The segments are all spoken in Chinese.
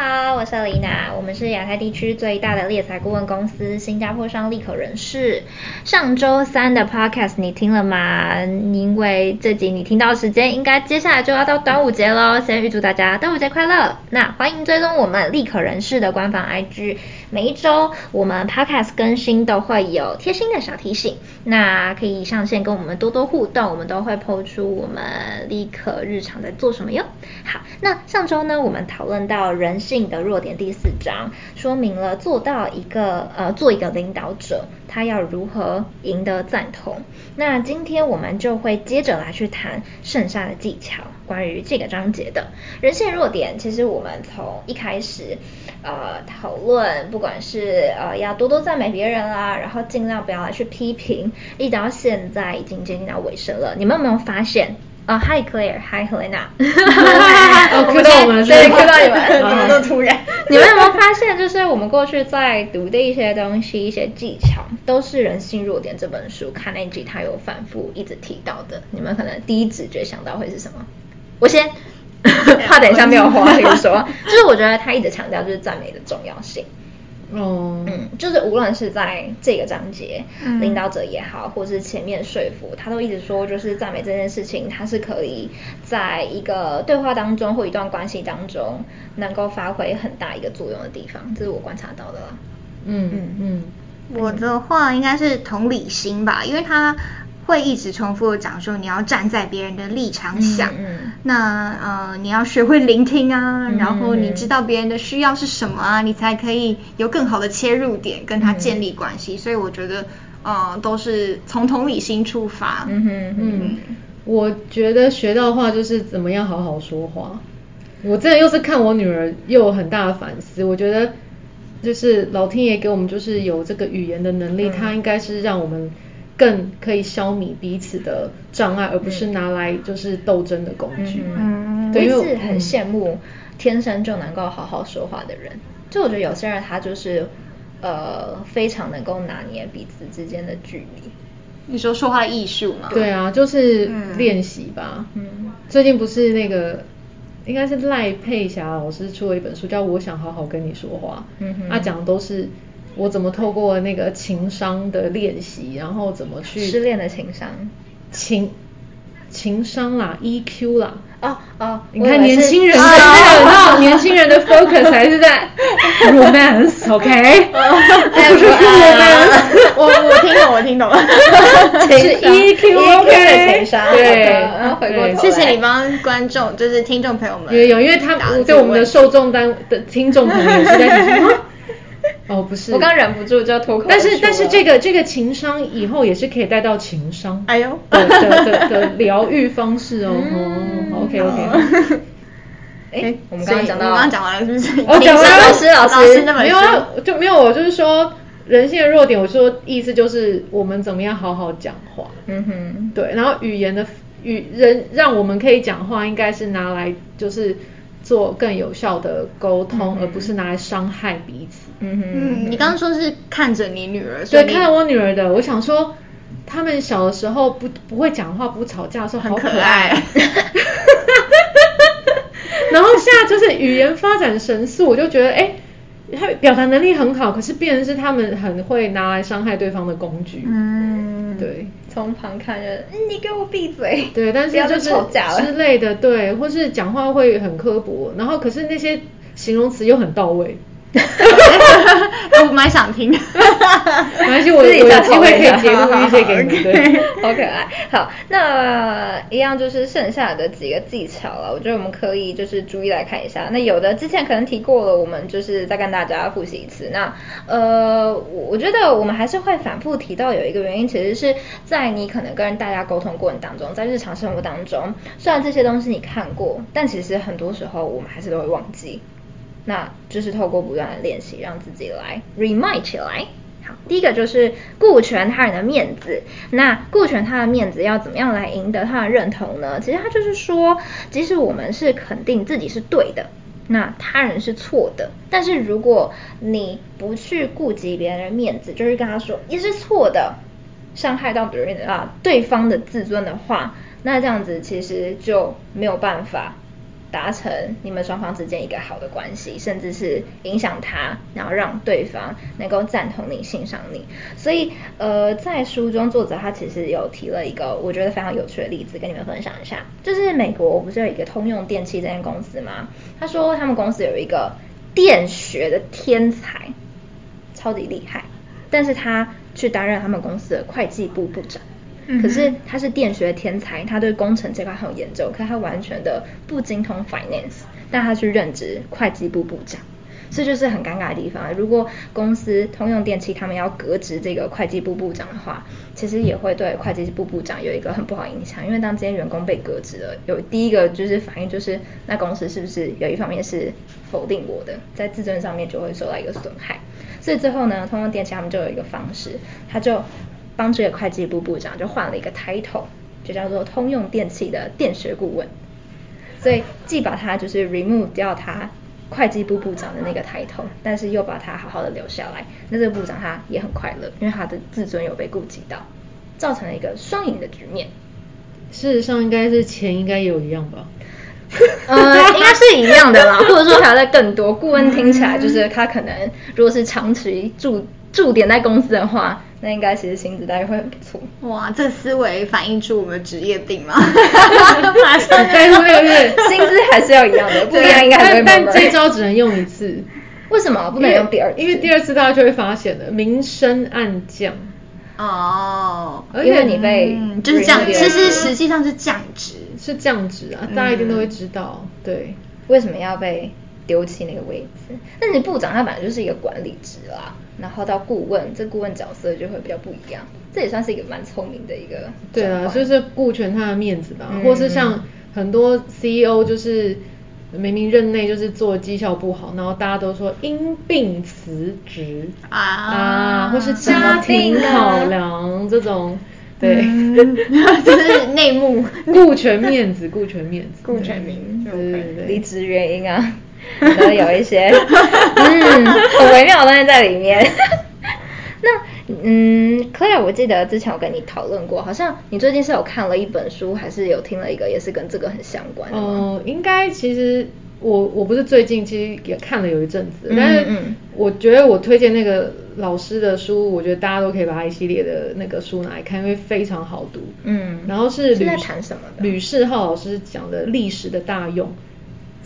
好，我是丽娜，我们是亚太地区最大的猎才顾问公司新加坡商立可人士。上周三的 podcast 你听了吗？因为这集你听到时间，应该接下来就要到端午节喽。先预祝大家端午节快乐。那欢迎追踪我们立可人士的官方 IG，每一周我们 podcast 更新都会有贴心的小提醒，那可以上线跟我们多多互动，我们都会抛出我们立可日常在做什么哟。好，那上周呢，我们讨论到人性的弱点第四章，说明了做到一个呃做一个领导者，他要如何赢得赞同。那今天我们就会接着来去谈剩下的技巧，关于这个章节的人性弱点。其实我们从一开始呃讨论，不管是呃要多多赞美别人啦，然后尽量不要来去批评，一直到现在已经接近到尾声了，你们有没有发现？哦、oh，Hi Claire，Hi Helena，哦，看到我们，对，看到你们，怎么那么突然？你们有没有发现，就是我们过去在读的一些东西、一些技巧，都是《人性弱点》这本书，看那集他有反复一直提到的。你们可能第一直觉想到会是什么？我先，怕等一下没有话可以说，就是我觉得他一直强调就是赞美的重要性。哦，嗯，就是无论是在这个章节，嗯、领导者也好，或是前面说服，他都一直说，就是赞美这件事情，它是可以在一个对话当中或一段关系当中，能够发挥很大一个作用的地方，这是我观察到的啦。嗯嗯嗯，我的话应该是同理心吧，因为他。会一直重复的讲说，你要站在别人的立场想，那呃你要学会聆听啊，嗯、然后你知道别人的需要是什么啊，你才可以有更好的切入点跟他建立关系。嗯、所以我觉得呃都是从同理心出发。嗯哼嗯，我觉得学到的话就是怎么样好好说话。我这又是看我女儿又有很大的反思。我觉得就是老天爷给我们就是有这个语言的能力，他、嗯、应该是让我们。更可以消弭彼此的障碍，而不是拿来就是斗争的工具。嗯，对，我是很羡慕天生就能够好好说话的人。就我觉得有些人他就是呃非常能够拿捏彼此之间的距离。你说说话艺术吗？对啊，就是练习吧。嗯，最近不是那个应该是赖佩霞老师出了一本书，叫《我想好好跟你说话》。嗯哼，他讲的都是。我怎么透过那个情商的练习，然后怎么去失恋的情商，情情商啦，EQ 啦，哦哦，你看年轻人的那个，年轻人的 focus 还是在 romance，OK？不 是 romance，我我听懂，我听懂。了，是 EQ，OK 的情商，对，然后回过头，谢谢。你帮观众，就是听众朋友们，也有，因为他对我们的受众单的听众朋友也是在提醒。哦，不是，我刚忍不住就要脱口。但是但是这个这个情商以后也是可以带到情商，哎呦的的的的疗愈方式哦。哦，OK OK。哎，我们刚刚讲到，我刚刚讲完了是不是？我讲完了，老师老师没有啊，就没有。我就是说人性的弱点，我说意思就是我们怎么样好好讲话。嗯哼，对。然后语言的语人让我们可以讲话，应该是拿来就是。做更有效的沟通，嗯、而不是拿来伤害彼此。嗯哼，嗯，你刚刚说是看着你女儿，对，看着我女儿的，我想说，他们小的时候不不会讲话，不吵架的时候好可爱。然后现在就是语言发展神速，我就觉得，哎，他表达能力很好，可是变成是他们很会拿来伤害对方的工具。嗯，对。从旁看着，你给我闭嘴。对，但是就是之类的，对，或是讲话会很刻薄，然后可是那些形容词又很到位。我蛮想听，没关系，我有机会可以节录一些给你，对，好可爱。好，那一样就是剩下的几个技巧了，我觉得我们可以就是逐一来看一下。那有的之前可能提过了，我们就是再跟大家复习一次。那呃，我觉得我们还是会反复提到有一个原因，其实是在你可能跟大家沟通过程当中，在日常生活当中，虽然这些东西你看过，但其实很多时候我们还是都会忘记。那就是透过不断的练习，让自己来 remind 起来。好，第一个就是顾全他人的面子。那顾全他的面子要怎么样来赢得他的认同呢？其实他就是说，即使我们是肯定自己是对的，那他人是错的。但是如果你不去顾及别人的面子，就是跟他说你是错的，伤害到别人啊对方的自尊的话，那这样子其实就没有办法。达成你们双方之间一个好的关系，甚至是影响他，然后让对方能够赞同你、欣赏你。所以，呃，在书中作者他其实有提了一个我觉得非常有趣的例子，跟你们分享一下。就是美国不是有一个通用电气这间公司吗？他说他们公司有一个电学的天才，超级厉害，但是他去担任他们公司的会计部部长。可是他是电学天才，他对工程这块很有研究，可是他完全的不精通 finance，但他去任职会计部部长，这就是很尴尬的地方。如果公司通用电气他们要革职这个会计部部长的话，其实也会对会计部部长有一个很不好影响，因为当这些员工被革职了，有第一个就是反应就是那公司是不是有一方面是否定我的，在自尊上面就会受到一个损害。所以最后呢，通用电气他们就有一个方式，他就。帮这个会计部部长就换了一个 title，就叫做通用电气的电学顾问。所以既把他就是 remove 掉他会计部部长的那个 title，但是又把他好好的留下来。那这个部长他也很快乐，因为他的自尊有被顾及到，造成了一个双赢的局面。事实上应该是钱应该也有一样吧？呃，应该是一样的啦，或者说还要再更多。顾问听起来就是他可能如果是长期驻驻点在公司的话。那应该其实薪资待遇会很不错。哇，这思维反映出我们职业病吗？马上对对对，薪资还是要一样的，不一样应该还会。但这招只能用一次。为什么不能用第二次？因为第二次大家就会发现了，明升暗降。哦。因为你被、嗯、就是降，其实实际上是降职，是降职啊，大家一定都会知道。嗯、对。为什么要被丢弃那个位置？但是部长他本来就是一个管理职啦。然后到顾问，这顾问角色就会比较不一样，这也算是一个蛮聪明的一个。对啊，就是顾全他的面子吧，嗯、或是像很多 CEO 就是明明任内就是做绩效不好，然后大家都说因病辞职啊，啊，或是家庭考量这种，对，嗯、就是内幕，顾全面子，顾全面子，顾全名，对对对，离职原因啊。都有一些 嗯很微妙的东西在里面。那嗯，Claire，我记得之前我跟你讨论过，好像你最近是有看了一本书，还是有听了一个也是跟这个很相关的吗？哦、呃，应该其实我我不是最近，其实也看了有一阵子，但是我觉得我推荐那个老师的书，我觉得大家都可以把他一系列的那个书拿来看，因为非常好读。嗯，然后是吕，是在谈什么的？吕世浩老师讲的历史的大用。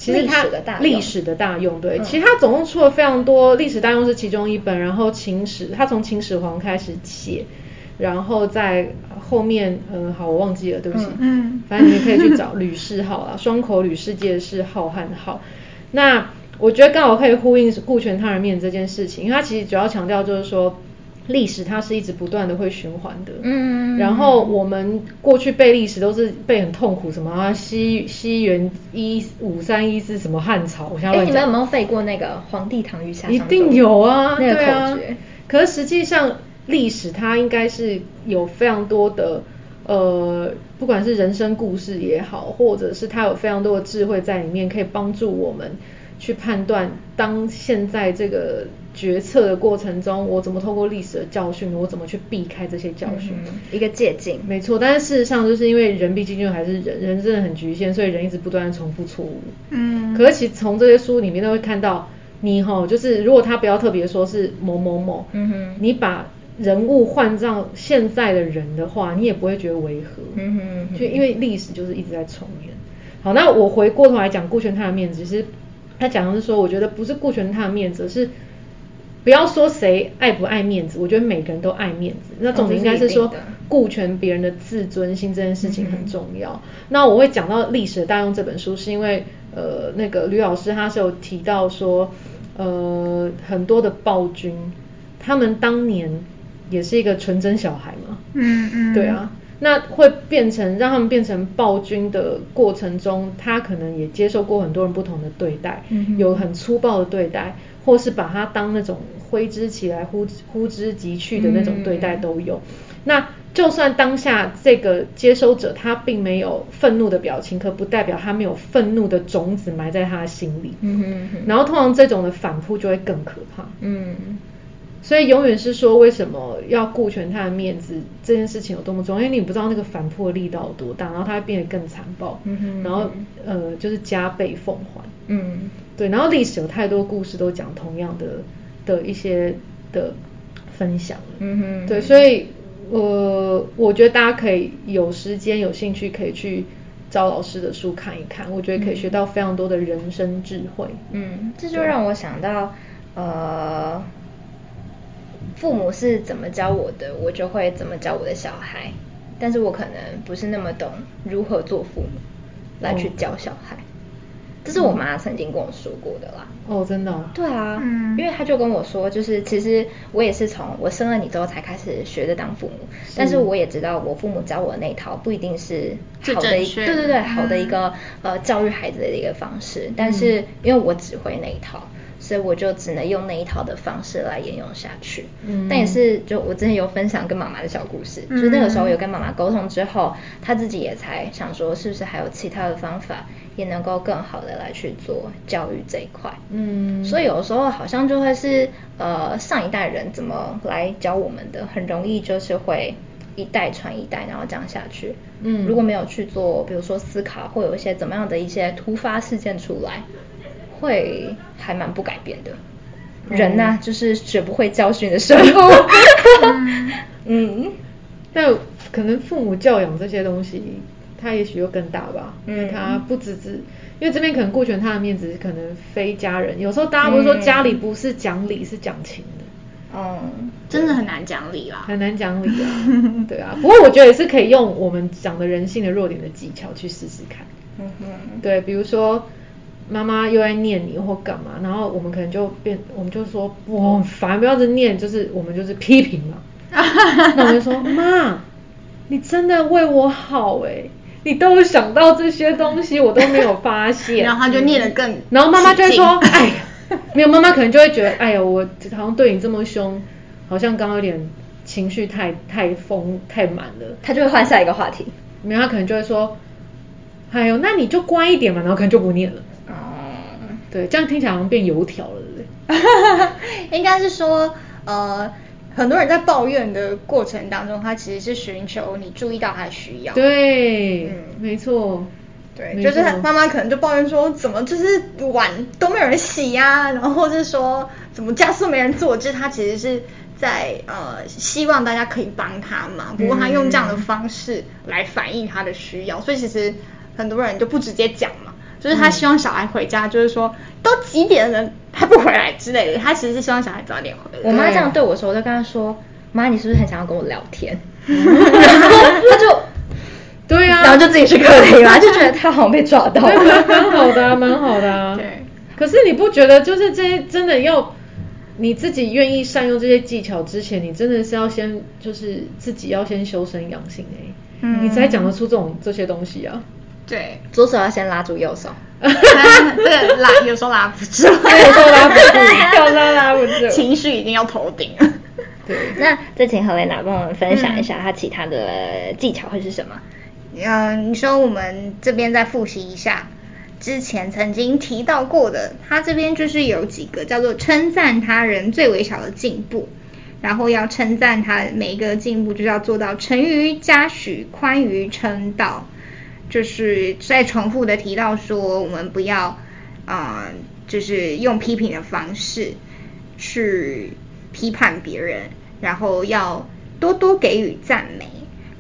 其实它历史的大用，对，嗯、其实它总共出了非常多，历史大用是其中一本，然后秦始，它从秦始皇开始写，然后在后面，嗯、呃，好，我忘记了，对不起，嗯，反正你们可以去找吕氏号啦，双口吕氏界是浩瀚浩，那我觉得刚好可以呼应顾全他人面这件事情，因为它其实主要强调就是说。历史它是一直不断的会循环的，嗯，然后我们过去背历史都是背很痛苦，什么啊西西元一五三一四什么汉朝，我想问，哎，你们有没有背过那个皇帝唐虞夏商？一定有啊，那个口诀。啊、可是实际上历史它应该是有非常多的，呃，不管是人生故事也好，或者是它有非常多的智慧在里面，可以帮助我们去判断当现在这个。决策的过程中，我怎么透过历史的教训，我怎么去避开这些教训？嗯、一个借鉴。没错，但是事实上，就是因为人毕竟就还是人，人真的很局限，所以人一直不断的重复错误。嗯。可是其实从这些书里面都会看到，你哈，就是如果他不要特别说是某某某，嗯哼，你把人物换上现在的人的话，你也不会觉得违和。嗯哼。就因为历史就是一直在重演。好，那我回过头来讲顾全他的面子，其实他讲的是说，我觉得不是顾全他的面子，是。不要说谁爱不爱面子，我觉得每个人都爱面子。那总之应该是说顾全别人的自尊心这件事情很重要。嗯、那我会讲到历史的大用这本书，是因为呃那个吕老师他是有提到说，呃很多的暴君，他们当年也是一个纯真小孩嘛。嗯嗯。对啊，那会变成让他们变成暴君的过程中，他可能也接受过很多人不同的对待，嗯、有很粗暴的对待。或是把他当那种挥之起来呼呼之即去的那种对待都有。嗯、那就算当下这个接收者他并没有愤怒的表情，可不代表他没有愤怒的种子埋在他的心里。嗯哼哼。然后通常这种的反扑就会更可怕。嗯。所以永远是说为什么要顾全他的面子这件事情有多么重要，因为你不知道那个反扑力道有多大，然后他会变得更残暴，嗯哼，然后呃就是加倍奉还，嗯，对，然后历史有太多故事都讲同样的的一些的分享，嗯哼，对，所以呃我觉得大家可以有时间有兴趣可以去找老师的书看一看，我觉得可以学到非常多的人生智慧，嗯，这就让我想到呃。父母是怎么教我的，我就会怎么教我的小孩。但是我可能不是那么懂如何做父母来去教小孩。哦、这是我妈曾经跟我说过的啦。哦，真的、哦？对啊，嗯，因为她就跟我说，就是其实我也是从我生了你之后才开始学着当父母。是但是我也知道，我父母教我的那一套不一定是好的一，对对对，好的一个、嗯、呃教育孩子的一个方式。但是因为我只会那一套。所以我就只能用那一套的方式来沿用下去。嗯，但也是就我之前有分享跟妈妈的小故事，嗯、就是那个时候有跟妈妈沟通之后，她自己也才想说，是不是还有其他的方法，也能够更好的来去做教育这一块。嗯，所以有的时候好像就会是呃上一代人怎么来教我们的，很容易就是会一代传一代，然后这样下去。嗯，如果没有去做，比如说思考，会有一些怎么样的一些突发事件出来。会还蛮不改变的，人呐、就是学不会教训的生物。嗯，但可能父母教养这些东西，他也许又更大吧，嗯、因为他不只是，因为这边可能顾全他的面子，可能非家人。有时候大家不是说家里不是讲理，是讲情的。嗯，真的很难讲理啦，很难讲理啊。对啊，不过我觉得也是可以用我们讲的人性的弱点的技巧去试试看。嗯哼，对，比如说。妈妈又在念你或干嘛，然后我们可能就变，我们就说我很烦，不要再念，就是我们就是批评嘛。那我就说妈，你真的为我好哎，你都有想到这些东西，我都没有发现。然后他就念得更，然后妈妈就会说，哎呀，没有，妈妈可能就会觉得，哎呀，我好像对你这么凶，好像刚刚有点情绪太太丰太满了，他就会换下一个话题。没有，他可能就会说，哎呦，那你就乖一点嘛，然后可能就不念了。对，这样听起来好像变油条了，对不对？应该是说，呃，很多人在抱怨的过程当中，他其实是寻求你注意到他的需要。对，嗯，没错。对，就是妈妈可能就抱怨说，怎么就是碗都没有人洗呀，啊，然后或是说，怎么家事没人做，就是他其实是在呃希望大家可以帮他嘛。不过他用这样的方式来反映他的需要，嗯，所以其实很多人就不直接讲嘛。就是他希望小孩回家，就是说都几点了还不回来之类的。他其实是希望小孩早点回来。我妈这样对我说，我就跟她说：“妈，你是不是很想要跟我聊天？”然后他就，对啊，然后就自己去客厅了，就觉得他好像被抓到了。蛮好的啊，蛮好的啊。对。可是你不觉得，就是这些真的要你自己愿意善用这些技巧之前，你真的是要先就是自己要先修身养性哎、欸，嗯、你才讲得出这种这些东西啊。对，左手要先拉住右手，这个拉 有时候拉不住，有时候拉不住，有时候拉不住，情绪已经要头顶。了。对，那再请 Helena 帮我们分享一下她其他的技巧会是什么？嗯，你说我们这边再复习一下之前曾经提到过的，他这边就是有几个叫做称赞他人最微小的进步，然后要称赞他每一个进步，就是要做到成于嘉许，宽于称道。就是再重复的提到说，我们不要，啊、呃，就是用批评的方式去批判别人，然后要多多给予赞美。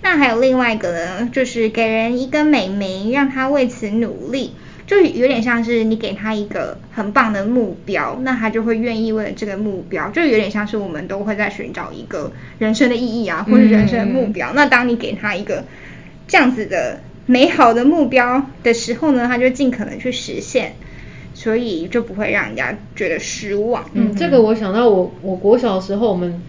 那还有另外一个呢，就是给人一个美名，让他为此努力，就有点像是你给他一个很棒的目标，那他就会愿意为了这个目标，就有点像是我们都会在寻找一个人生的意义啊，或者人生的目标。嗯、那当你给他一个这样子的。美好的目标的时候呢，他就尽可能去实现，所以就不会让人家觉得失望。嗯，这个我想到我我国小的时候，我们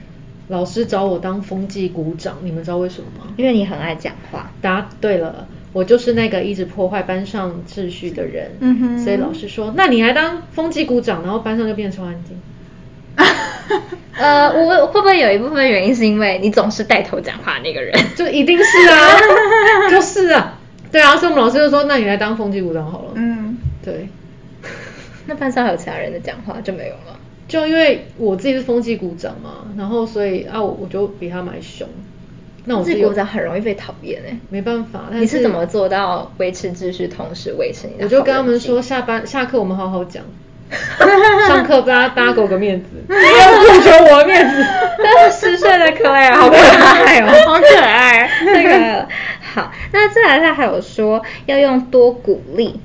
老师找我当风纪股长，你们知道为什么吗？因为你很爱讲话。答对了，我就是那个一直破坏班上秩序的人。嗯哼。所以老师说，那你来当风纪股长，然后班上就变超安静。呃，我会不会有一部分原因是因为你总是带头讲话那个人？就一定是啊，就是啊。对啊，所以我们老师就说，那你来当风纪股长好了。嗯，对。那班上还有其他人的讲话就没有了。就因为我自己是风纪股长嘛，然后所以啊我我就比他们还凶。那我自己股长很容易被讨厌哎，没办法。你是怎么做到维持秩序，同时维持你的？我就跟他们说，下班下课我们好好讲，上课大家大家给我个面子，不要顾求我的面子。但是十岁的可爱，好可爱哦，好可爱。那个好，那再来他还有说要用多鼓励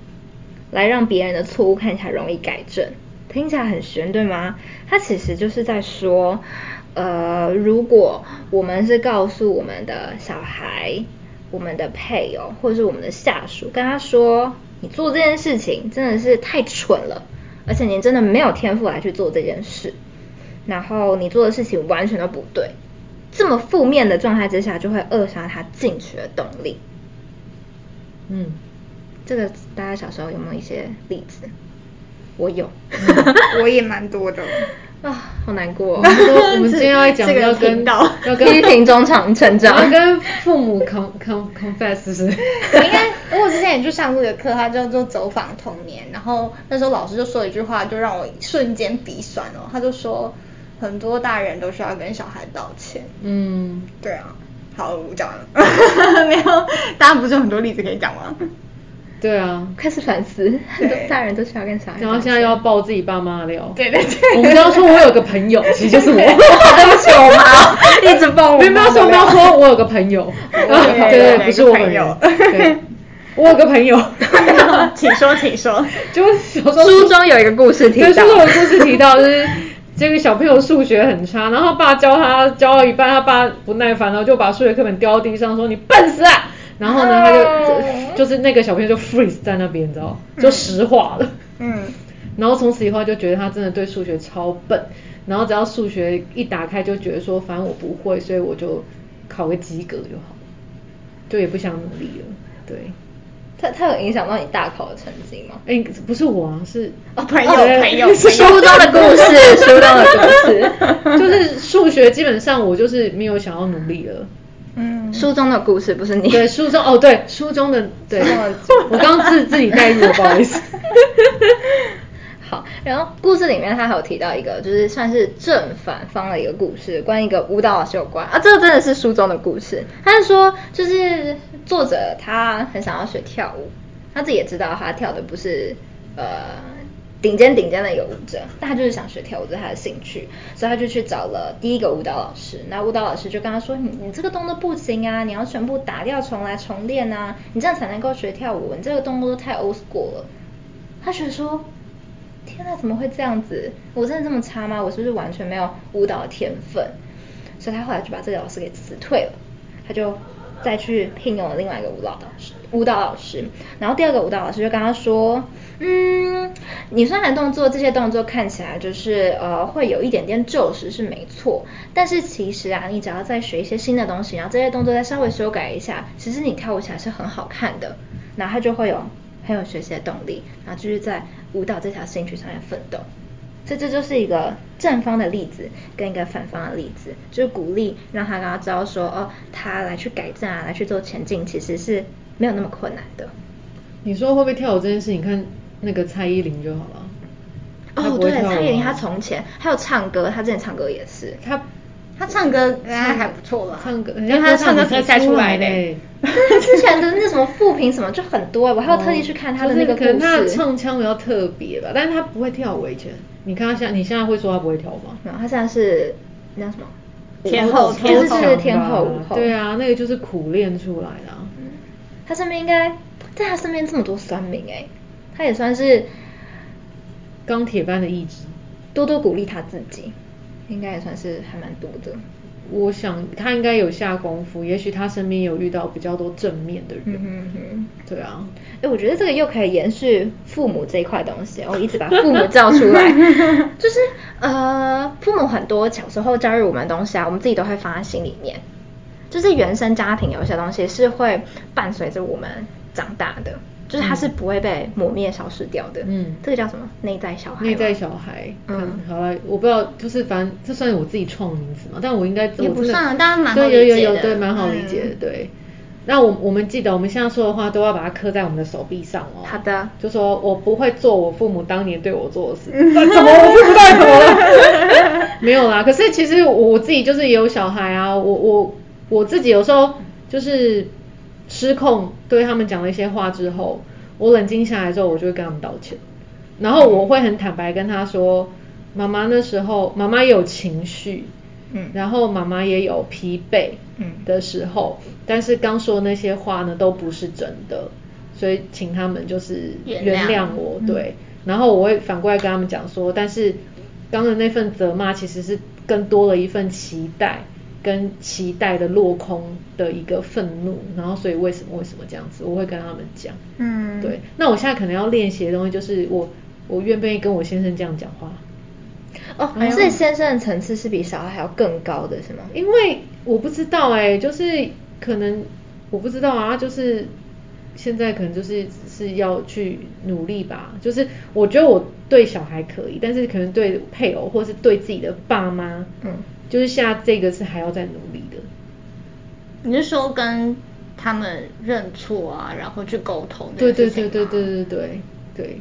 来让别人的错误看起来容易改正，听起来很玄，对吗？他其实就是在说。呃，如果我们是告诉我们的小孩、我们的配偶或者是我们的下属，跟他说，你做这件事情真的是太蠢了，而且你真的没有天赋来去做这件事，然后你做的事情完全都不对，这么负面的状态之下，就会扼杀他进取的动力。嗯，这个大家小时候有没有一些例子？我有，我也蛮多的。啊，好难过！我们说，我们今天要讲要跟要跟批评中长成长，要跟父母 con con confess 是。我应该，我之前也去上过一个课，它叫做走访童年，然后那时候老师就说一句话，就让我瞬间鼻酸哦。他就说，很多大人都需要跟小孩道歉。嗯，对啊。好，我讲完了。没有，大家不是有很多例子可以讲吗？对啊，开始反思，很多大人都需要跟小孩。然后现在又要爆自己爸妈的料。对对对。我们刚刚说我有个朋友，其实就是我。对不起，我妈一直爆我。没有没有说没有说我有个朋友，对对，不是我朋友。对，我有个朋友。请说，请说。就是书中有一个故事提到。书中有个故事提到，就是这个小朋友数学很差，然后爸教他教到一半，他爸不耐烦了，就把数学课本丢到地上，说你笨死啊！然后呢，他就就是那个小朋友就 freeze 在那边，你知道，就石化了。嗯。然后从此以后就觉得他真的对数学超笨，然后只要数学一打开就觉得说，反正我不会，所以我就考个及格就好，就也不想努力了。对。他他有影响到你大考的成绩吗？哎，不是我啊，是哦朋友朋友 书中的故事，书中的故事，就是数学基本上我就是没有想要努力了。嗯，书中的故事不是你。对，书中哦，对，书中的对，我刚刚自自己带入了，不好意思。好，然后故事里面他还有提到一个，就是算是正反方的一个故事，关于一个舞蹈老师有关啊，这个真的是书中的故事。他是说，就是作者他很想要学跳舞，他自己也知道他跳的不是呃。顶尖顶尖的一个舞者，但他就是想学跳舞，这是他的兴趣，所以他就去找了第一个舞蹈老师。那舞蹈老师就跟他说：“你你这个动作不行啊，你要全部打掉重来重练啊，你这样才能够学跳舞。你这个动作都太 old school 了。”他觉得说：“天哪，怎么会这样子？我真的这么差吗？我是不是完全没有舞蹈天分？”所以他后来就把这个老师给辞退了，他就再去聘用了另外一个舞蹈老师。舞蹈老师，然后第二个舞蹈老师就跟他说。嗯，你虽然动作这些动作看起来就是呃会有一点点旧时是没错，但是其实啊，你只要再学一些新的东西，然后这些动作再稍微修改一下，其实你跳舞起来是很好看的，然后他就会有很有学习的动力，然后就是在舞蹈这条兴趣上面奋斗。所以这就是一个正方的例子跟一个反方的例子，就是鼓励让他让他知道说哦，他来去改正啊，来去做前进，其实是没有那么困难的。你说会不会跳舞这件事，你看。那个蔡依林就好了。哦，对，蔡依林她从前还有唱歌，她之前唱歌也是。她她唱歌还还不错吧。唱歌，因为他唱歌比赛出来的。她 之前的那什么复评什么就很多，我还有特地去看他的那个故事。可能他的唱腔比较特别吧，但是他不会跳舞以前。你看他现在，你现在会说他不会跳舞吗？没有，他现在是那什么天后，天后，天后舞后。对啊，那个就是苦练出来的。他身边应该在他身边这么多酸民哎。他也算是钢铁般的意志，多多鼓励他自己，应该也算是还蛮多的。我想他应该有下功夫，也许他身边有遇到比较多正面的人。嗯哼哼，对啊。哎，我觉得这个又可以延续父母这一块东西，我 一直把父母叫出来，就是呃，父母很多小时候教育我们的东西啊，我们自己都会放在心里面，就是原生家庭有一些东西是会伴随着我们长大的。就是它是不会被抹灭、消失掉的。嗯，这个叫什么？内在小孩。内在小孩。嗯，好了，我不知道，就是反正这算是我自己创的名字嘛，但我应该也不算，当然蛮好理解的。对，有有有，对，蛮好理解的，对。那我我们记得我们现在说的话都要把它刻在我们的手臂上哦。好的。就说我不会做我父母当年对我做的事。怎么我不知道怎么了？没有啦。可是其实我自己就是也有小孩啊，我我我自己有时候就是失控对他们讲了一些话之后，我冷静下来之后，我就会跟他们道歉。然后我会很坦白跟他说，妈妈那时候妈妈也有情绪。嗯，然后妈妈也有疲惫嗯的时候，嗯、但是刚说那些话呢都不是真的，所以请他们就是原谅我，对。嗯、然后我会反过来跟他们讲说，但是刚的那份责骂其实是更多了一份期待，跟期待的落空的一个愤怒，然后所以为什么为什么这样子，我会跟他们讲，嗯，对。那我现在可能要练习的东西就是我我愿不愿意跟我先生这样讲话。哦，所以先生的层次是比小孩还要更高的，是吗？因为我不知道哎、欸，就是可能我不知道啊，就是现在可能就是是要去努力吧。就是我觉得我对小孩可以，但是可能对配偶或是对自己的爸妈，嗯，就是现在这个是还要再努力的。你是说跟他们认错啊，然后去沟通？对对对对对对对对。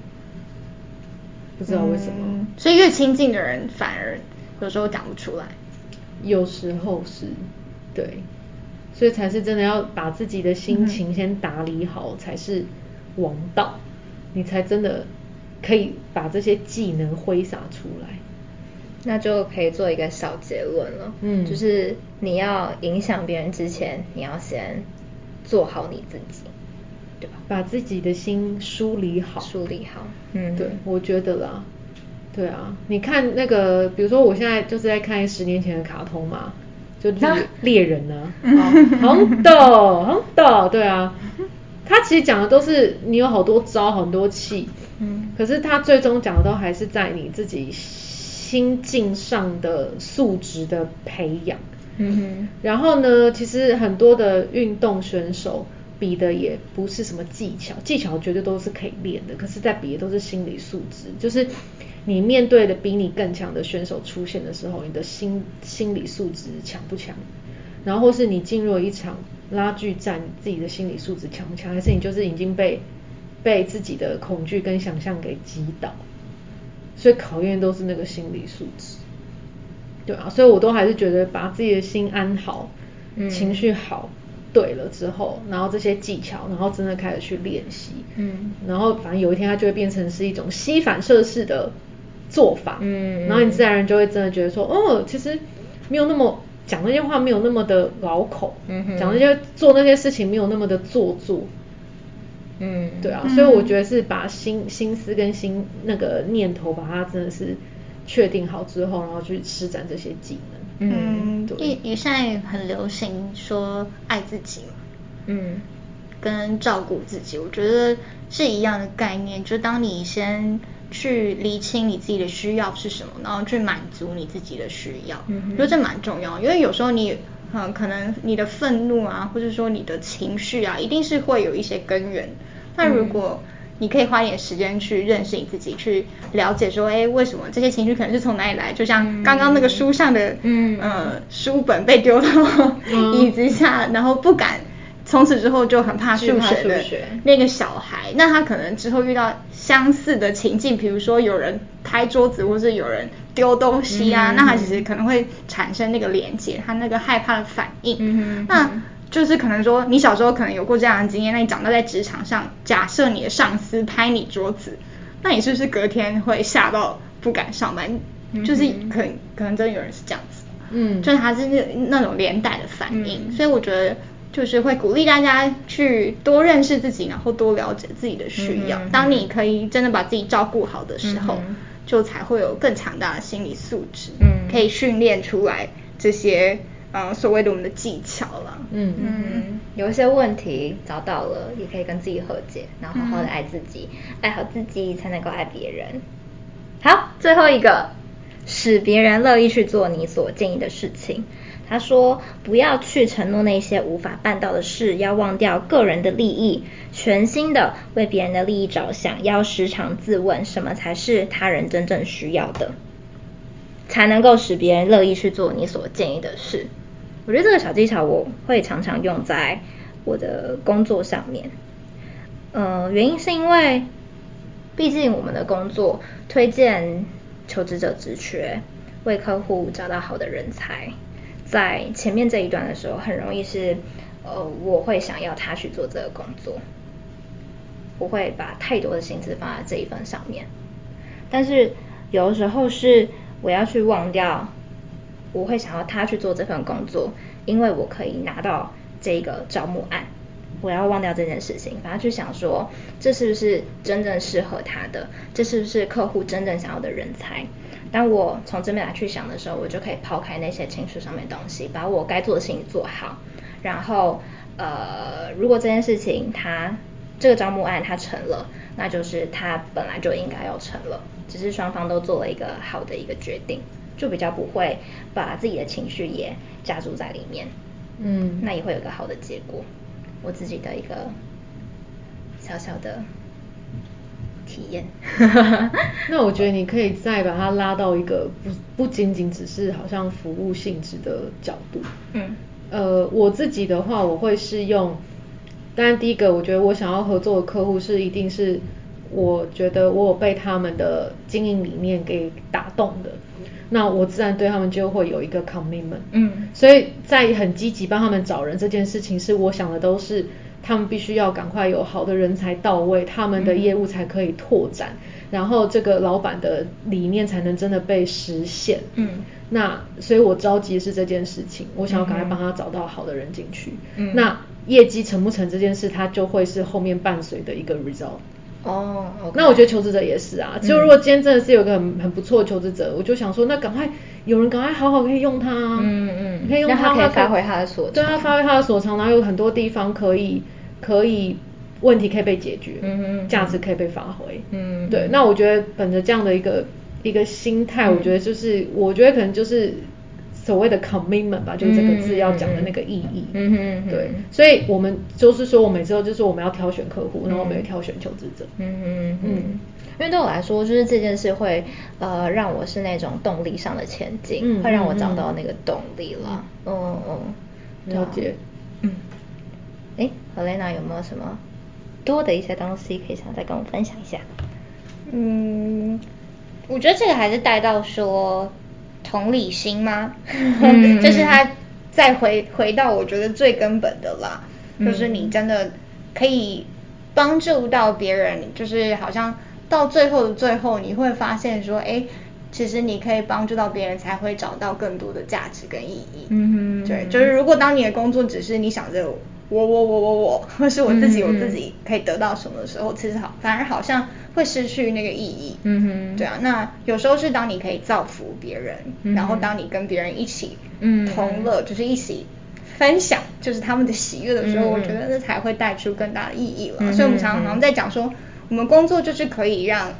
不知道为什么，嗯、所以越亲近的人反而有时候讲不出来。有时候是，对，所以才是真的要把自己的心情先打理好，才是王道，嗯、你才真的可以把这些技能挥洒出来。那就可以做一个小结论了，嗯，就是你要影响别人之前，你要先做好你自己。对吧？把自己的心梳理好，梳理好，嗯，对，我觉得啦，对啊，你看那个，比如说我现在就是在看十年前的卡通嘛，就猎猎人呢，红豆，红豆，对啊，他其实讲的都是你有好多招，很多气，嗯，可是他最终讲的都还是在你自己心境上的素质的培养，嗯哼，然后呢，其实很多的运动选手。比的也不是什么技巧，技巧绝对都是可以练的，可是，在比的都是心理素质。就是你面对的比你更强的选手出现的时候，你的心心理素质强不强？然后或是你进入了一场拉锯战，自己的心理素质强不强？还是你就是已经被被自己的恐惧跟想象给击倒？所以考验都是那个心理素质，对啊，所以我都还是觉得把自己的心安好，嗯、情绪好。对了之后，然后这些技巧，然后真的开始去练习，嗯，然后反正有一天它就会变成是一种吸反射式的做法，嗯，然后你自然而然就会真的觉得说，哦，其实没有那么讲那些话没有那么的拗口，嗯哼，讲那些做那些事情没有那么的做作，嗯，对啊，所以我觉得是把心心思跟心那个念头把它真的是确定好之后，然后去施展这些技能。嗯，对，也也现在很流行说爱自己嘛，嗯，跟照顾自己，我觉得是一样的概念。就当你先去厘清你自己的需要是什么，然后去满足你自己的需要，嗯哼，我觉得这蛮重要。因为有时候你，嗯，可能你的愤怒啊，或者说你的情绪啊，一定是会有一些根源。那如果，嗯你可以花一点时间去认识你自己，去了解说，哎，为什么这些情绪可能是从哪里来？就像刚刚那个书上的，嗯，呃，书本被丢到 椅子下，嗯、然后不敢，从此之后就很怕数学的那个小孩，那他可能之后遇到相似的情境，比如说有人拍桌子，或是有人丢东西啊，嗯、那他其实可能会产生那个连接，他那个害怕的反应。嗯哼，那。就是可能说，你小时候可能有过这样的经验，那你长大在职场上，假设你的上司拍你桌子，那你是不是隔天会吓到不敢上班？嗯、就是可能可能真的有人是这样子，嗯，就是他是那那种连带的反应，嗯、所以我觉得就是会鼓励大家去多认识自己，然后多了解自己的需要。嗯、当你可以真的把自己照顾好的时候，就才会有更强大的心理素质，嗯，可以训练出来这些。呃，所谓的我们的技巧了，嗯嗯，有一些问题找到了，也可以跟自己和解，然后好好的爱自己，嗯、爱好自己才能够爱别人。好，最后一个，使别人乐意去做你所建议的事情。他说，不要去承诺那些无法办到的事，要忘掉个人的利益，全心的为别人的利益着想，要时常自问，什么才是他人真正需要的。才能够使别人乐意去做你所建议的事。我觉得这个小技巧我会常常用在我的工作上面。呃，原因是因为，毕竟我们的工作推荐求职者职缺，为客户找到好的人才，在前面这一段的时候，很容易是，呃，我会想要他去做这个工作，不会把太多的心思放在这一份上面。但是有的时候是我要去忘掉，我会想要他去做这份工作，因为我可以拿到这个招募案。我要忘掉这件事情，反而去想说，这是不是真正适合他的？这是不是客户真正想要的人才？当我从这边来去想的时候，我就可以抛开那些情绪上面的东西，把我该做的事情做好。然后，呃，如果这件事情它这个招募案它成了，那就是它本来就应该要成了，只是双方都做了一个好的一个决定，就比较不会把自己的情绪也加注在里面。嗯，那也会有个好的结果。我自己的一个小小的体验。那我觉得你可以再把它拉到一个不不仅仅只是好像服务性质的角度。嗯。呃，我自己的话，我会是用，当然第一个，我觉得我想要合作的客户是一定是，我觉得我有被他们的经营理念给打动的。那我自然对他们就会有一个 commitment，嗯，所以在很积极帮他们找人这件事情，是我想的都是他们必须要赶快有好的人才到位，他们的业务才可以拓展，嗯、然后这个老板的理念才能真的被实现，嗯，那所以我着急的是这件事情，我想要赶快帮他找到好的人进去，嗯，那业绩成不成这件事，它就会是后面伴随的一个 result。哦，oh, okay. 那我觉得求职者也是啊，就如果今天真的是有个很很不错的求职者，嗯、我就想说，那赶快有人赶快好好可以用他，嗯嗯，嗯。可以用他，他可以发挥他的所长，对他发挥他的所长，然后有很多地方可以可以问题可以被解决，嗯嗯，价值可以被发挥，嗯，对，那我觉得本着这样的一个一个心态，我觉得就是，嗯、我觉得可能就是。所谓的 commitment 吧，就是这个字要讲的那个意义。嗯哼，对，所以我们就是说，我每次都就是我们要挑选客户，然后我们也挑选求职者。嗯嗯嗯，因为对我来说，就是这件事会呃让我是那种动力上的前进，会让我找到那个动力了。嗯嗯，了解。嗯，哎，Helena 有没有什么多的一些东西可以想再跟我分享一下？嗯，我觉得这个还是带到说。同理心吗？嗯、就是他再回回到我觉得最根本的啦，嗯、就是你真的可以帮助到别人，就是好像到最后的最后，你会发现说，哎，其实你可以帮助到别人，才会找到更多的价值跟意义。嗯哼，对，就是如果当你的工作只是你想着。我我我我我，或是我自己我自己可以得到什么的时候，嗯、其实好反而好像会失去那个意义。嗯哼，对啊，那有时候是当你可以造福别人，嗯、然后当你跟别人一起同乐，嗯、就是一起分享，就是他们的喜悦的时候，嗯、我觉得那才会带出更大的意义了。嗯、所以我们常常在讲说，我们工作就是可以让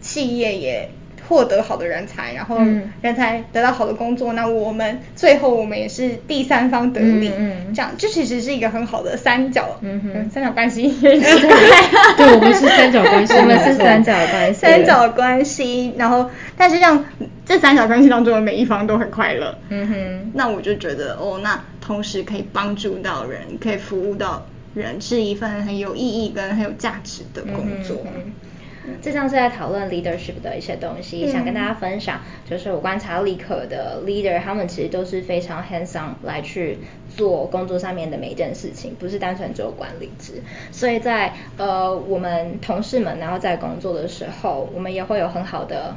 企业也。获得好的人才，然后人才得到好的工作，嗯、那我们最后我们也是第三方得利，嗯嗯、这样这其实是一个很好的三角，嗯哼，三角关系。对，我们是三角关系，我们是三角关系，三角关系。然后，但是让这三角关系当中的每一方都很快乐，嗯哼，那我就觉得哦，那同时可以帮助到人，可以服务到人，是一份很有意义跟很有价值的工作。嗯哼这像是在讨论 leadership 的一些东西，嗯、想跟大家分享，就是我观察立可的 leader，他们其实都是非常 hands on 来去做工作上面的每一件事情，不是单纯只有管理职。所以在呃我们同事们然后在工作的时候，我们也会有很好的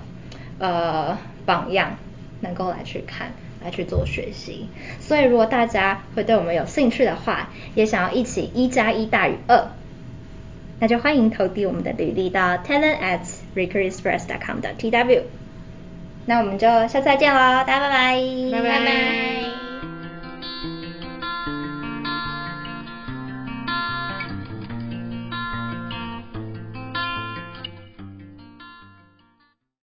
呃榜样，能够来去看，来去做学习。所以如果大家会对我们有兴趣的话，也想要一起一加一大于二。那就欢迎投递我们的履历到 talent at recruitexpress.com 的 tw。那我们就下次再见喽，大家拜拜，拜拜。